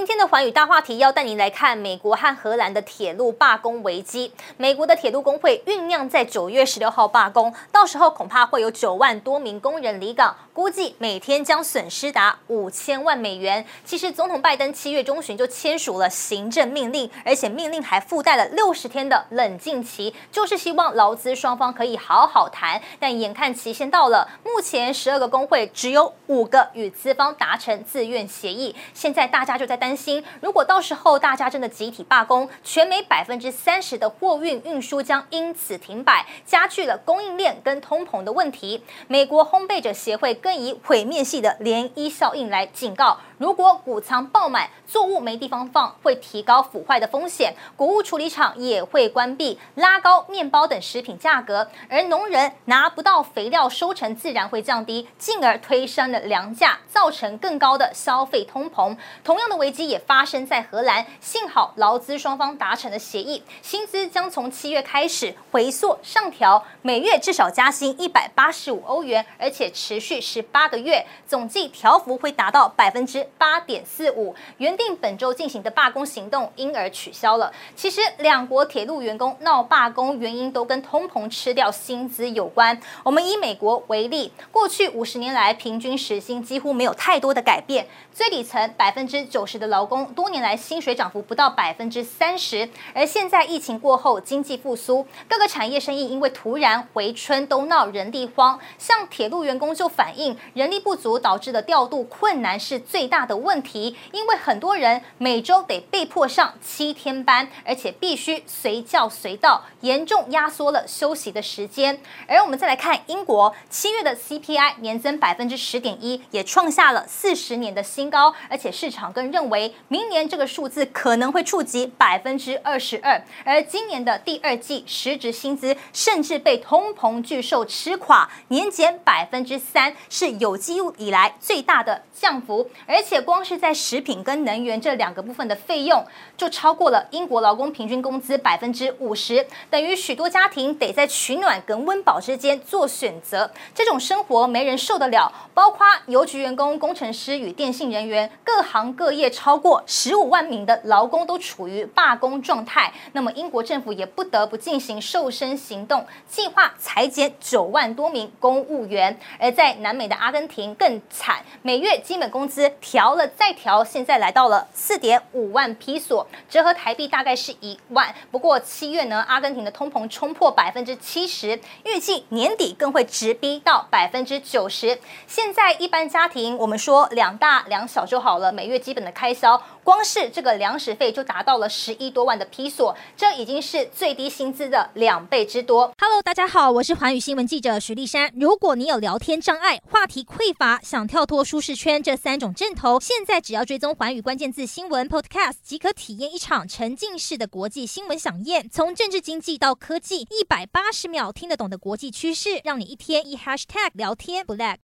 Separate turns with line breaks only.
今天的寰宇大话题要带您来看美国和荷兰的铁路罢工危机。美国的铁路工会酝酿在九月十六号罢工，到时候恐怕会有九万多名工人离岗，估计每天将损失达五千万美元。其实，总统拜登七月中旬就签署了行政命令，而且命令还附带了六十天的冷静期，就是希望劳资双方可以好好谈。但眼看期限到了，目前十二个工会只有五个与资方达成自愿协议，现在大家就在。担担心，如果到时候大家真的集体罢工，全美百分之三十的货运运输将因此停摆，加剧了供应链跟通膨的问题。美国烘焙者协会更以毁灭性的涟漪效应来警告。如果谷仓爆满，作物没地方放，会提高腐坏的风险；谷物处理厂也会关闭，拉高面包等食品价格。而农人拿不到肥料，收成自然会降低，进而推升了粮价，造成更高的消费通膨。同样的危机也发生在荷兰，幸好劳资双方达成了协议，薪资将从七月开始回溯上调，每月至少加薪一百八十五欧元，而且持续十八个月，总计调幅会达到百分之。八点四五，原定本周进行的罢工行动因而取消了。其实，两国铁路员工闹罢工原因都跟通膨吃掉薪资有关。我们以美国为例，过去五十年来平均时薪几乎没有太多的改变，最底层百分之九十的劳工多年来薪水涨幅不到百分之三十。而现在疫情过后，经济复苏，各个产业生意因为突然回春都闹人力荒，像铁路员工就反映人力不足导致的调度困难是最大。的问题，因为很多人每周得被迫上七天班，而且必须随叫随到，严重压缩了休息的时间。而我们再来看英国七月的 CPI 年增百分之十点一，也创下了四十年的新高，而且市场更认为明年这个数字可能会触及百分之二十二。而今年的第二季实质薪资甚至被通膨巨兽吃垮，年减百分之三，是有记录以来最大的降幅，而。且光是在食品跟能源这两个部分的费用，就超过了英国劳工平均工资百分之五十，等于许多家庭得在取暖跟温饱之间做选择。这种生活没人受得了，包括邮局员工、工程师与电信人员，各行各业超超过十五万名的劳工都处于罢工状态。那么英国政府也不得不进行瘦身行动，计划裁减九万多名公务员。而在南美的阿根廷更惨，每月基本工资调。了再调，现在来到了四点五万披索，折合台币大概是一万。不过七月呢，阿根廷的通膨冲破百分之七十，预计年底更会直逼到百分之九十。现在一般家庭，我们说两大两小就好了，每月基本的开销，光是这个粮食费就达到了十一多万的披索，这已经是最低薪资的两倍之多。
Hello，大家好，我是环宇新闻记者徐丽珊。如果你有聊天障碍、话题匮乏，想跳脱舒适圈这三种阵头。现在只要追踪环宇关键字新闻 Podcast，即可体验一场沉浸式的国际新闻饗宴。从政治经济到科技，一百八十秒听得懂的国际趋势，让你一天一 Hashtag 聊天不 lag。